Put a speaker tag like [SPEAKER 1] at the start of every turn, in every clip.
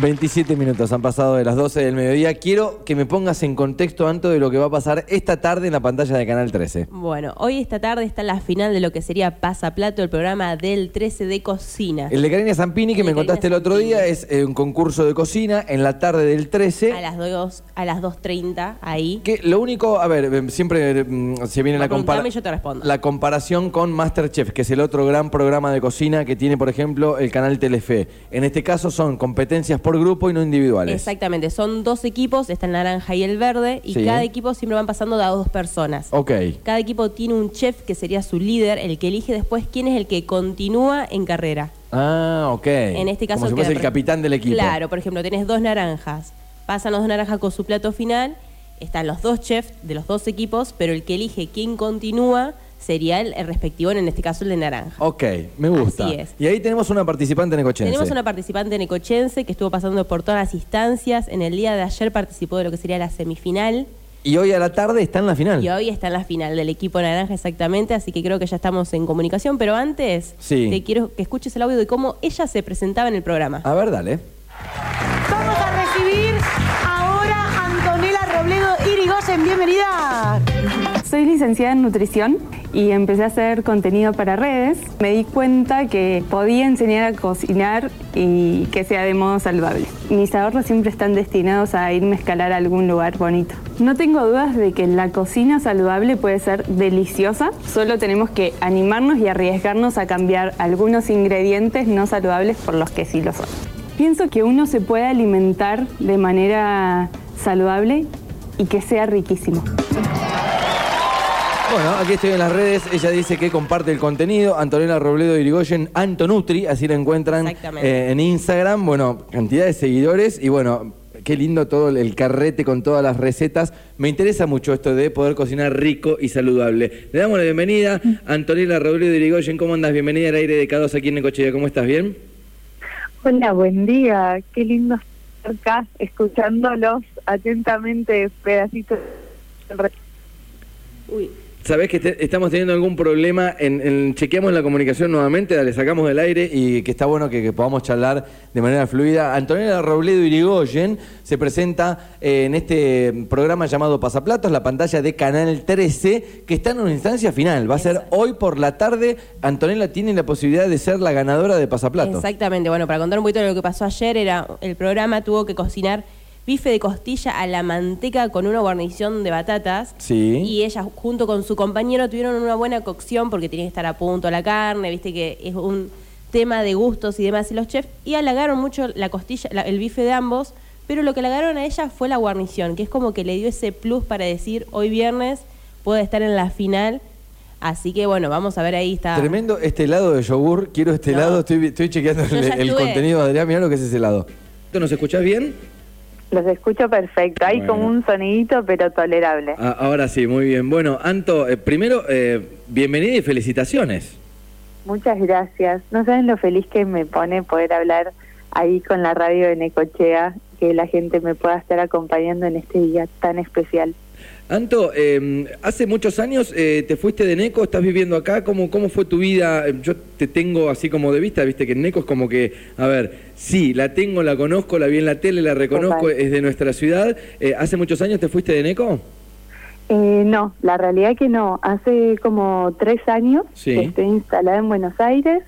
[SPEAKER 1] 27 minutos han pasado de las 12 del mediodía. Quiero que me pongas en contexto, Anto, de lo que va a pasar esta tarde en la pantalla de Canal 13.
[SPEAKER 2] Bueno, hoy esta tarde está la final de lo que sería Pasaplato, el programa del 13 de cocina.
[SPEAKER 1] El de Karina Zampini, que me contaste el otro día, es eh, un concurso de cocina en la tarde del 13.
[SPEAKER 2] A las 2, a las 2.30, ahí.
[SPEAKER 1] Que lo único, a ver, eh, siempre mm, se viene la,
[SPEAKER 2] Preguntame
[SPEAKER 1] compara-
[SPEAKER 2] y yo te respondo.
[SPEAKER 1] la comparación con Masterchef, que es el otro gran programa de cocina que tiene, por ejemplo, el canal Telefe. En este caso son competencias por grupo y no individuales.
[SPEAKER 2] Exactamente, son dos equipos, está el naranja y el verde, y
[SPEAKER 1] Sí.
[SPEAKER 2] cada equipo siempre van pasando de a dos personas.
[SPEAKER 1] Ok.
[SPEAKER 2] Cada equipo tiene un chef que sería su líder, el que elige después quién es el que continúa en carrera.
[SPEAKER 1] Ah, ok.
[SPEAKER 2] En este caso
[SPEAKER 1] Como si fuese el capitán del equipo.
[SPEAKER 2] Claro, por ejemplo, tenés dos naranjas. Pasan los dos naranjas con su plato final. Están los dos chefs de los dos equipos, pero el que elige quién continúa sería el, el respectivo, en este caso el de naranja.
[SPEAKER 1] Ok, me gusta.
[SPEAKER 2] Así es.
[SPEAKER 1] Y ahí tenemos una participante necochense.
[SPEAKER 2] Tenemos una participante necochense que estuvo pasando por todas las instancias. En el día de ayer participó de lo que sería la semifinal.
[SPEAKER 1] Y hoy a la tarde está en la final.
[SPEAKER 2] Y hoy está en la final del equipo naranja exactamente, así que creo que ya estamos en comunicación. Pero antes,
[SPEAKER 1] Sí.
[SPEAKER 2] te quiero que escuches el audio de cómo ella se presentaba en el programa.
[SPEAKER 1] A ver, dale.
[SPEAKER 3] Vamos a recibir ahora a Antonella Robledo Irigoyen. Bienvenida.
[SPEAKER 4] Soy licenciada en nutrición y empecé a hacer contenido para redes. Me di cuenta que podía enseñar a cocinar y que sea de modo saludable. Mis ahorros siempre están destinados a irme a escalar a algún lugar bonito. No tengo dudas de que la cocina saludable puede ser deliciosa, solo tenemos que animarnos y arriesgarnos a cambiar algunos ingredientes no saludables por los que sí lo son. Pienso que uno se puede alimentar de manera saludable y que sea riquísimo.
[SPEAKER 1] Bueno, aquí estoy en las redes. Ella dice que comparte el contenido. Antonella Robledo Irigoyen, Antonutri, así la encuentran eh, en Instagram. Bueno, cantidad de seguidores y bueno, qué lindo todo el- el carrete con todas las recetas. Me interesa mucho esto de poder cocinar rico y saludable. Le damos la bienvenida a Antonella Robledo Irigoyen. ¿Cómo andas? Bienvenida al aire de K2 aquí en Necochea. ¿Cómo estás? ¿Bien?
[SPEAKER 5] Hola, buen día. Qué lindo estar acá escuchándolos atentamente, pedacitos.
[SPEAKER 2] Uy,
[SPEAKER 1] Sabés que te- estamos teniendo algún problema en, en- chequeamos la comunicación nuevamente, la le sacamos del aire y que está bueno que, que podamos charlar de manera fluida. Antonella Robledo Irigoyen se presenta eh, en este programa llamado Pasaplatos, la pantalla de Canal 13, que está en una instancia final. Va a ser hoy por la tarde. Antonella tiene la posibilidad de ser la ganadora de Pasaplatos.
[SPEAKER 2] Exactamente, bueno, para contar un poquito de lo que pasó ayer, era el programa tuvo que cocinar bife de costilla a la manteca con una guarnición de batatas.
[SPEAKER 1] Sí.
[SPEAKER 2] Y ella, junto con su compañero, tuvieron una buena cocción porque tiene que estar a punto la carne, viste que es un tema de gustos y demás. Y los chefs, y halagaron mucho la costilla, la- el bife de ambos, pero lo que halagaron a ella fue la guarnición, que es como que le dio ese plus para decir, hoy viernes puede estar en la final. Así que bueno, vamos a ver ahí está.
[SPEAKER 1] Tremendo este helado de yogur. Quiero este
[SPEAKER 2] No.
[SPEAKER 1] helado. Estoy, estoy chequeando el, el contenido de Adrián. Mirá lo que es ese helado. ¿Nos escuchás bien?
[SPEAKER 5] Los escucho perfecto. Hay
[SPEAKER 1] Bueno.
[SPEAKER 5] como un sonidito, pero tolerable.
[SPEAKER 1] Ah, ahora sí, muy bien. Bueno, Anto, eh, primero, eh, bienvenida y felicitaciones.
[SPEAKER 5] Muchas gracias. No saben lo feliz que me pone poder hablar ahí con la radio de Necochea, que la gente me pueda estar acompañando en este día tan especial.
[SPEAKER 1] Anto, eh, hace muchos años eh, te fuiste de Neco, estás viviendo acá, ¿Cómo, ¿cómo fue tu vida? Eh, Yo te tengo así como de vista, viste que Neco es como que, a ver, sí, la tengo, la conozco, la vi en la tele, la reconozco,
[SPEAKER 5] Total.
[SPEAKER 1] es de nuestra ciudad. Eh, ¿Hace muchos años te fuiste de Neco?
[SPEAKER 5] Eh, no, la realidad que no. Hace como tres años
[SPEAKER 1] Sí.
[SPEAKER 5] que estoy instalada en Buenos Aires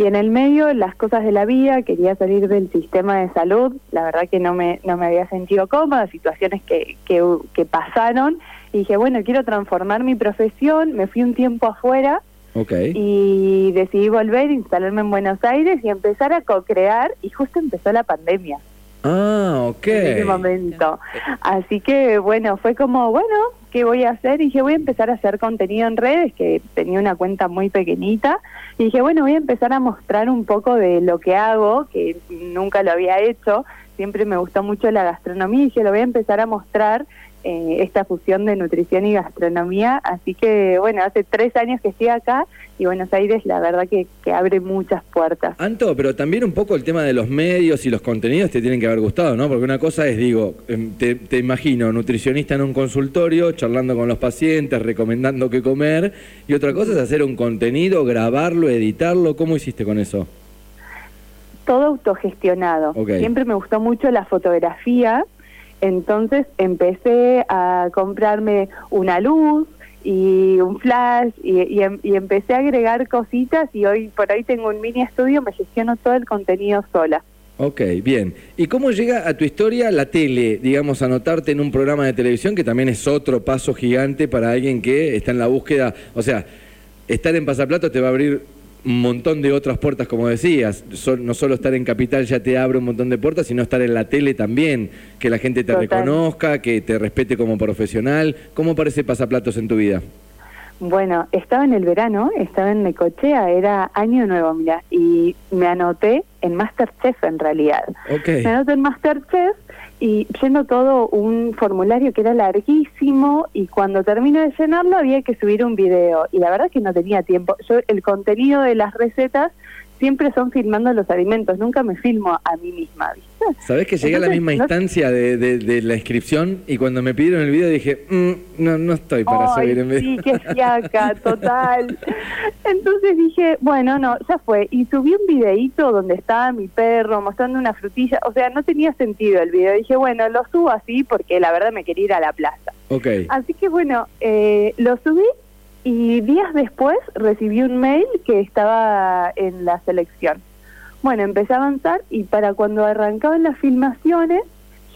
[SPEAKER 5] y en el medio las cosas de la vida, quería salir del sistema de salud, la verdad que no me, no me había sentido cómoda, situaciones que, que, que pasaron y dije, bueno, quiero transformar mi profesión, me fui un tiempo afuera y decidí volver, instalarme en Buenos Aires y empezar a co-crear y justo empezó la pandemia
[SPEAKER 1] Ah, ok.
[SPEAKER 5] en ese momento. Así que bueno, fue como, bueno, ¿qué voy a hacer? Y dije, voy a empezar a hacer contenido en redes, que tenía una cuenta muy pequeñita. Y dije, bueno, voy a empezar a mostrar un poco de lo que hago, que nunca lo había hecho. Siempre me gustó mucho la gastronomía y dije, lo voy a empezar a mostrar eh, esta fusión de nutrición y gastronomía. Así que bueno, hace tres años que estoy acá y Buenos Aires la verdad que, que abre muchas puertas.
[SPEAKER 1] Anto, pero también un poco el tema de los medios y los contenidos te tienen que haber gustado, ¿no? Porque una cosa es, digo, em, te, te imagino, nutricionista en un consultorio, charlando con los pacientes, recomendando qué comer, y otra cosa es hacer un contenido, grabarlo, editarlo. ¿Cómo hiciste con eso?
[SPEAKER 5] todo autogestionado. Siempre me gustó mucho la fotografía, entonces empecé a comprarme una luz y un flash em- y empecé a agregar cositas y hoy por hoy tengo un mini estudio, me gestiono todo el contenido sola.
[SPEAKER 1] Ok, bien. ¿Y cómo llega a tu historia la tele, digamos, anotarte en un programa de televisión, que también es otro paso gigante para alguien que está en la búsqueda? O sea, estar en Pasaplato te va a abrir un montón de otras puertas, como decías. No solo estar en Capital ya te abre un montón de puertas, sino estar en la tele también, que la gente te
[SPEAKER 5] Total.
[SPEAKER 1] reconozca, que te respete como profesional. ¿Cómo parece Pasaplatos en tu vida?
[SPEAKER 5] Bueno, estaba en el verano, estaba en Necochea, era año nuevo, mira, y me anoté en Masterchef en realidad.
[SPEAKER 1] Ok.
[SPEAKER 5] Me anoté en Masterchef y lleno todo un formulario que era larguísimo y cuando termino de llenarlo había que subir un video y la verdad que no tenía tiempo. Yo el contenido de las recetas siempre son filmando los alimentos, nunca me filmo a mí misma, ¿viste?
[SPEAKER 1] Sabés que llegué a la misma
[SPEAKER 5] no-
[SPEAKER 1] instancia de, de- de la inscripción y cuando me pidieron el video dije, "Mm, no, no estoy para
[SPEAKER 5] Ay,
[SPEAKER 1] subir en video.
[SPEAKER 5] sí, qué fiaca, total. Entonces dije, bueno, no, ya fue. Y subí un videíto donde estaba mi perro mostrando una frutilla. O sea, no tenía sentido el video. Dije, bueno, lo subo así porque la verdad me quería ir a la plaza.
[SPEAKER 1] Ok.
[SPEAKER 5] Así que bueno, eh, lo subí y días después recibí un mail que estaba en la selección. Bueno, empecé a avanzar y para cuando arrancaban las filmaciones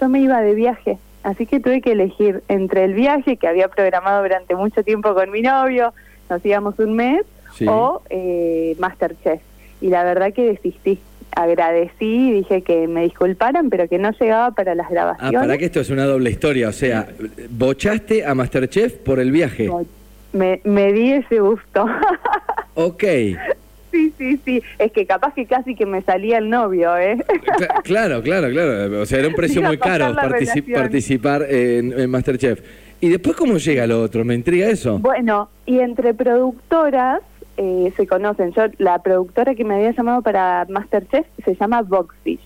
[SPEAKER 5] yo me iba de viaje. Así que tuve que elegir entre el viaje que había programado durante mucho tiempo con mi novio, nos íbamos un mes,
[SPEAKER 1] Sí.
[SPEAKER 5] o eh, Masterchef. Y la verdad que desistí. Agradecí y dije que me disculparan, pero que no llegaba para las
[SPEAKER 1] Ah,
[SPEAKER 5] grabaciones.
[SPEAKER 1] para que esto es una doble historia. O sea, bochaste a Masterchef por el viaje.
[SPEAKER 5] No, me, me di ese gusto.
[SPEAKER 1] Ok.
[SPEAKER 5] sí, sí, sí. Es que capaz que casi que me salía el novio, ¿eh?
[SPEAKER 1] Cla- claro, claro, claro. O sea, era un precio
[SPEAKER 5] Iba
[SPEAKER 1] muy caro
[SPEAKER 5] relación.
[SPEAKER 1] participar en, en Masterchef. ¿Y después cómo llega lo otro? ¿Me intriga eso?
[SPEAKER 5] bueno, y entre productoras eh, se conocen. Yo, la productora que me había llamado para Masterchef se llama Boxfish.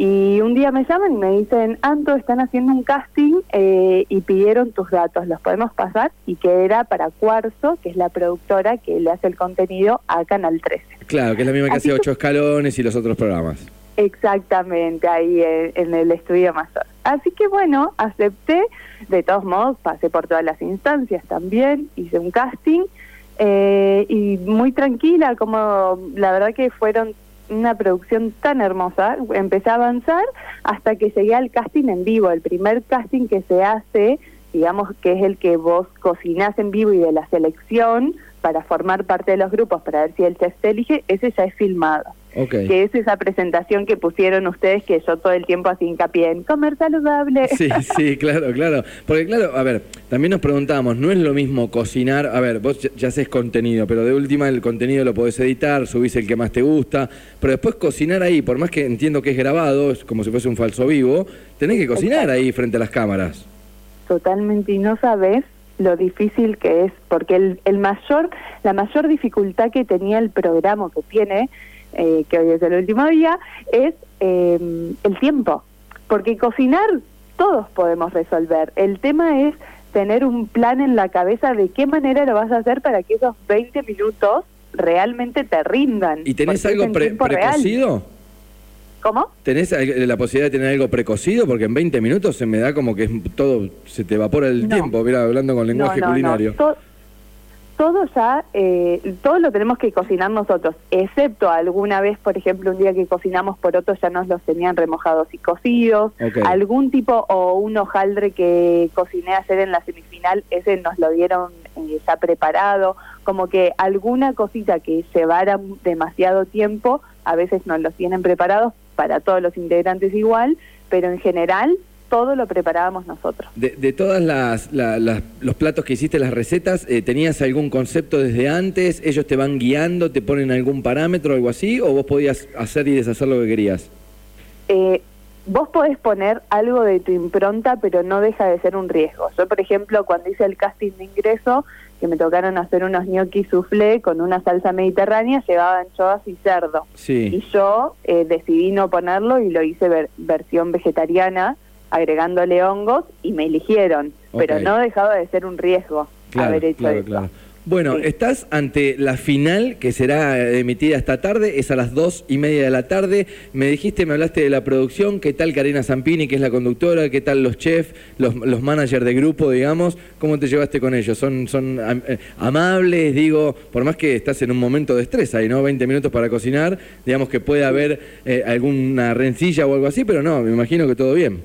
[SPEAKER 5] Y un día me llaman y me dicen, Anto, están haciendo un casting eh, y pidieron tus datos, ¿los podemos pasar? Y que era para Cuarzo, que es la productora que le hace el contenido a Canal 13.
[SPEAKER 1] Claro, que es la misma que
[SPEAKER 5] Así
[SPEAKER 1] hace Ocho Escalones y los otros programas.
[SPEAKER 5] Exactamente, ahí en, en el estudio mayor. Así que bueno, acepté, de todos modos pasé por todas las instancias también, hice un casting eh, y muy tranquila, como la verdad que fueron una producción tan hermosa, empecé a avanzar hasta que llegué al casting en vivo, el primer casting que se hace, digamos que es el que vos cocinás en vivo y de la selección para formar parte de los grupos, para ver si el chef te elige, ese ya es filmado Que es esa presentación que pusieron ustedes que yo todo el tiempo hacía hincapié en comer saludable.
[SPEAKER 1] Sí, sí, claro, claro. Porque claro, a ver, también nos preguntábamos, no es lo mismo cocinar, a ver, vos ya, ya haces contenido, pero de última el contenido lo podés editar, subís el que más te gusta, pero después cocinar ahí, por más que entiendo que es grabado, es como si fuese un falso vivo, tenés que cocinar ahí frente a las cámaras.
[SPEAKER 5] Totalmente, y no sabes lo difícil que es, porque el, el mayor, la mayor dificultad que tenía el programa que tiene, eh, que hoy es el último día, es eh, el tiempo. Porque cocinar todos podemos resolver. El tema es tener un plan en la cabeza de qué manera lo vas a hacer para que esos 20 minutos realmente te rindan.
[SPEAKER 1] ¿Y tenés algo pre-
[SPEAKER 5] real.
[SPEAKER 1] precocido?
[SPEAKER 5] ¿Cómo?
[SPEAKER 1] ¿Tenés la posibilidad de tener algo precocido? Porque en 20 minutos se me da como que es todo, se te evapora el
[SPEAKER 5] No.
[SPEAKER 1] tiempo, mira, hablando con lenguaje
[SPEAKER 5] No, no,
[SPEAKER 1] culinario.
[SPEAKER 5] To- todo ya, eh, todo lo tenemos que cocinar nosotros, excepto alguna vez, por ejemplo, un día que cocinamos por otros ya nos los tenían remojados y cocidos, algún tipo o un hojaldre que cociné ayer en la semifinal, ese nos lo dieron eh, ya preparado, como que alguna cosita que llevara demasiado tiempo, a veces nos los tienen preparados para todos los integrantes igual, pero en general todo lo preparábamos nosotros.
[SPEAKER 1] De, de todas las, la- las- los platos que hiciste, las recetas, eh, ¿tenías algún concepto desde antes? ¿Ellos te van guiando, te ponen algún parámetro o algo así? ¿O vos podías hacer y deshacer lo que querías?
[SPEAKER 5] eh, vos podés poner algo de tu impronta, pero no deja de ser un riesgo. Yo, por ejemplo, cuando hice el casting de ingreso, que me tocaron hacer unos gnocchi soufflé con una salsa mediterránea, llevaba anchoas y cerdo.
[SPEAKER 1] Sí.
[SPEAKER 5] Y yo eh, decidí no ponerlo y lo hice ver- versión vegetariana, agregándole hongos, y me eligieron. Pero no dejaba de ser un riesgo
[SPEAKER 1] Claro,
[SPEAKER 5] haber hecho
[SPEAKER 1] claro,
[SPEAKER 5] eso.
[SPEAKER 1] claro. Bueno,
[SPEAKER 5] Sí.
[SPEAKER 1] estás ante la final que será eh, emitida esta tarde, es a las dos y media de la tarde. Me dijiste, me hablaste de la producción, ¿qué tal Karina Zampini, que es la conductora? ¿Qué tal los chefs, los, los managers de grupo, digamos? ¿Cómo te llevaste con ellos? ¿Son, son am- eh, amables? Digo, por más que estás en un momento de estrés ahí, ¿no? 20 minutos para cocinar, digamos que puede haber eh, alguna rencilla o algo así, pero no, me imagino que todo bien.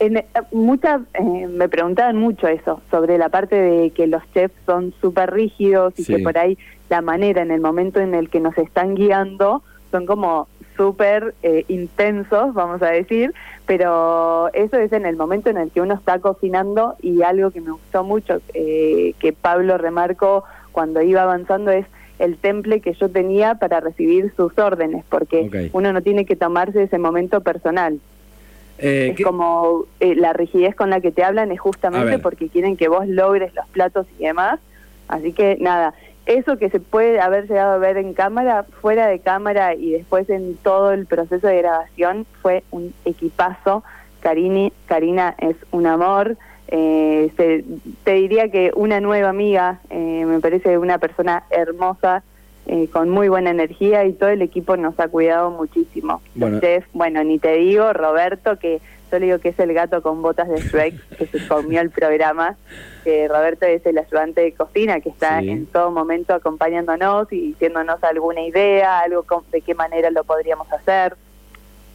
[SPEAKER 5] En, eh, muchas eh, me preguntaban mucho eso, sobre la parte de que los chefs son súper rígidos y
[SPEAKER 1] Sí.
[SPEAKER 5] que por ahí la manera en el momento en el que nos están guiando son como súper eh, intensos, vamos a decir, pero eso es en el momento en el que uno está cocinando y algo que me gustó mucho, eh, que Pablo remarcó cuando iba avanzando es el temple que yo tenía para recibir sus órdenes, porque uno no tiene que tomarse ese momento personal.
[SPEAKER 1] Eh,
[SPEAKER 5] Es
[SPEAKER 1] ¿qué-
[SPEAKER 5] como eh, la rigidez con la que te hablan es justamente porque quieren que vos logres los platos y demás. Así que nada, eso que se puede haber llegado a ver en cámara, fuera de cámara y después en todo el proceso de grabación fue un equipazo. Carini, Karina es un amor. Eh, se- te diría que una nueva amiga, eh, me parece una persona hermosa, eh, con muy buena energía y todo el equipo nos ha cuidado muchísimo.
[SPEAKER 1] Bueno.
[SPEAKER 5] Chefs, bueno, ni te digo, Roberto, que yo le digo que es el gato con botas de Shrek, que se comió el programa, que Roberto es el ayudante de cocina, que está
[SPEAKER 1] Sí.
[SPEAKER 5] en todo momento acompañándonos y diciéndonos alguna idea, algo con- de qué manera lo podríamos hacer.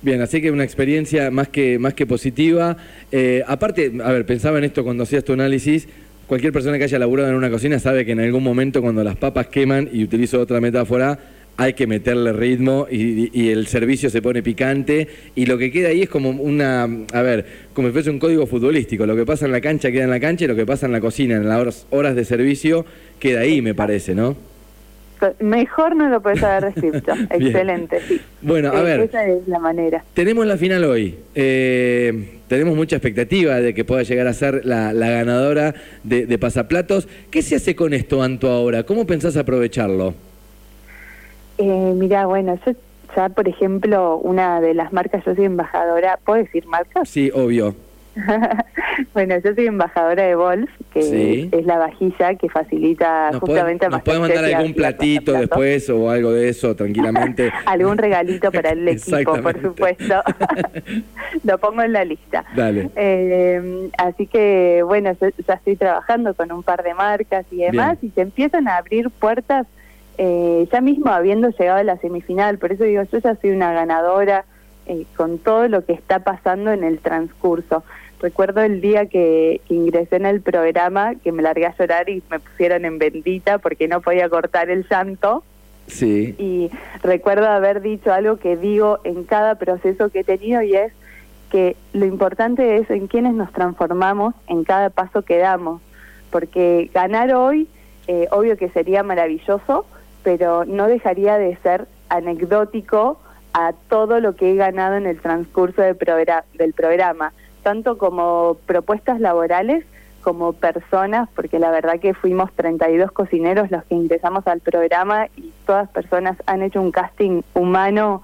[SPEAKER 1] Bien, así que una experiencia más que, más que positiva. Eh, aparte, a ver, pensaba en esto cuando hacías tu análisis. Cualquier persona que haya laburado en una cocina sabe que en algún momento cuando las papas queman, y utilizo otra metáfora, hay que meterle ritmo y, y el servicio se pone picante y lo que queda ahí es como una, a ver, como si fuese un código futbolístico. Lo que pasa en la cancha queda en la cancha y lo que pasa en la cocina, en las horas, de servicio, queda ahí, me parece, ¿no?
[SPEAKER 5] Mejor no lo puedes haber descrito. Excelente, sí.
[SPEAKER 1] Bueno, a
[SPEAKER 5] Eh,
[SPEAKER 1] ver.
[SPEAKER 5] Esa es la manera.
[SPEAKER 1] Tenemos la final hoy. Eh, tenemos mucha expectativa de que pueda llegar a ser la, la ganadora de, de Pasaplatos. ¿Qué se hace con esto, Anto, ahora? ¿Cómo pensás aprovecharlo?
[SPEAKER 5] Eh, mira, bueno, yo ya, por ejemplo, una de las marcas, yo soy embajadora, ¿puedo decir marcas?
[SPEAKER 1] Sí, obvio.
[SPEAKER 5] bueno, yo soy embajadora de Wolf, que
[SPEAKER 1] Sí.
[SPEAKER 5] es la vajilla que facilita
[SPEAKER 1] ¿Nos puede,
[SPEAKER 5] justamente a
[SPEAKER 1] nos puede mandar algún platito después o algo de eso, tranquilamente?
[SPEAKER 5] Algún regalito para el equipo, por supuesto. Lo pongo en la lista.
[SPEAKER 1] Dale.
[SPEAKER 5] Eh, así que, bueno, yo ya estoy trabajando con un par de marcas y demás, y se empiezan a abrir puertas eh, ya mismo habiendo llegado a la semifinal. Por eso digo, yo ya soy una ganadora eh, con todo lo que está pasando en el transcurso. Recuerdo el día que, que ingresé en el programa, que me largué a llorar y me pusieron en bendita porque no podía cortar el llanto.
[SPEAKER 1] Sí.
[SPEAKER 5] Y recuerdo haber dicho algo que digo en cada proceso que he tenido y es que lo importante es en quienes nos transformamos en cada paso que damos. Porque ganar hoy, eh, obvio que sería maravilloso, pero no dejaría de ser anecdótico a todo lo que he ganado en el transcurso del, progra- del programa, tanto como propuestas laborales como personas, porque la verdad que fuimos 32 cocineros los que ingresamos al programa y todas personas han hecho un casting humano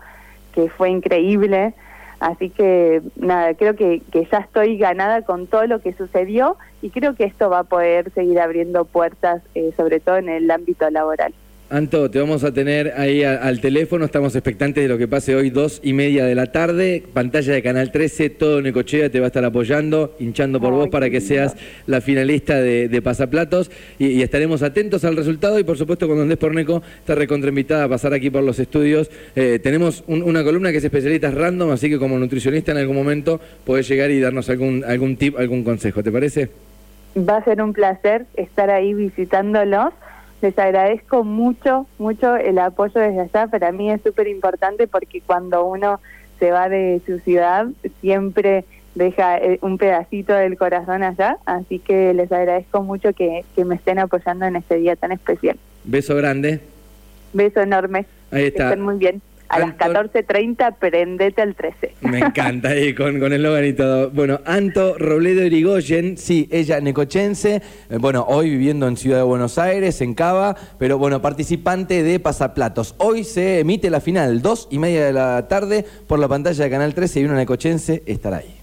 [SPEAKER 5] que fue increíble. Así que nada, creo que, que ya estoy ganada con todo lo que sucedió y creo que esto va a poder seguir abriendo puertas, eh, sobre todo en el ámbito laboral.
[SPEAKER 1] Anto, te vamos a tener ahí a- al teléfono, estamos expectantes de lo que pase hoy, dos y media de la tarde, pantalla de Canal 13, todo Necochea te va a estar apoyando, hinchando por
[SPEAKER 5] Ay,
[SPEAKER 1] vos para que seas la finalista de, de Pasaplatos y, y estaremos atentos al resultado y por supuesto cuando andes por Neco, está recontrainvitada a pasar aquí por los estudios. Eh, tenemos un- una columna que es especialistas random, así que como nutricionista en algún momento podés llegar y darnos algún, algún tip, algún consejo, ¿te parece?
[SPEAKER 5] Va a ser un placer estar ahí visitándolos. Les agradezco mucho, mucho el apoyo desde allá. Para mí es súper importante porque cuando uno se va de su ciudad siempre deja eh, un pedacito del corazón allá. Así que les agradezco mucho que, que me estén apoyando en este día tan especial.
[SPEAKER 1] Beso grande.
[SPEAKER 5] Beso enorme.
[SPEAKER 1] Ahí está.
[SPEAKER 5] Que estén muy bien. A las
[SPEAKER 1] Anton-
[SPEAKER 5] 14.30, prendete al 13.
[SPEAKER 1] Me encanta ahí con, con el eslogan y todo. Bueno, Anto Robledo Irigoyen, sí, ella necochense, eh, bueno, hoy viviendo en Ciudad de Buenos Aires, en Cava, pero bueno, participante de Pasaplatos. Hoy se emite la final, dos y media de la tarde, por la pantalla de Canal 13 y una necochense estará ahí.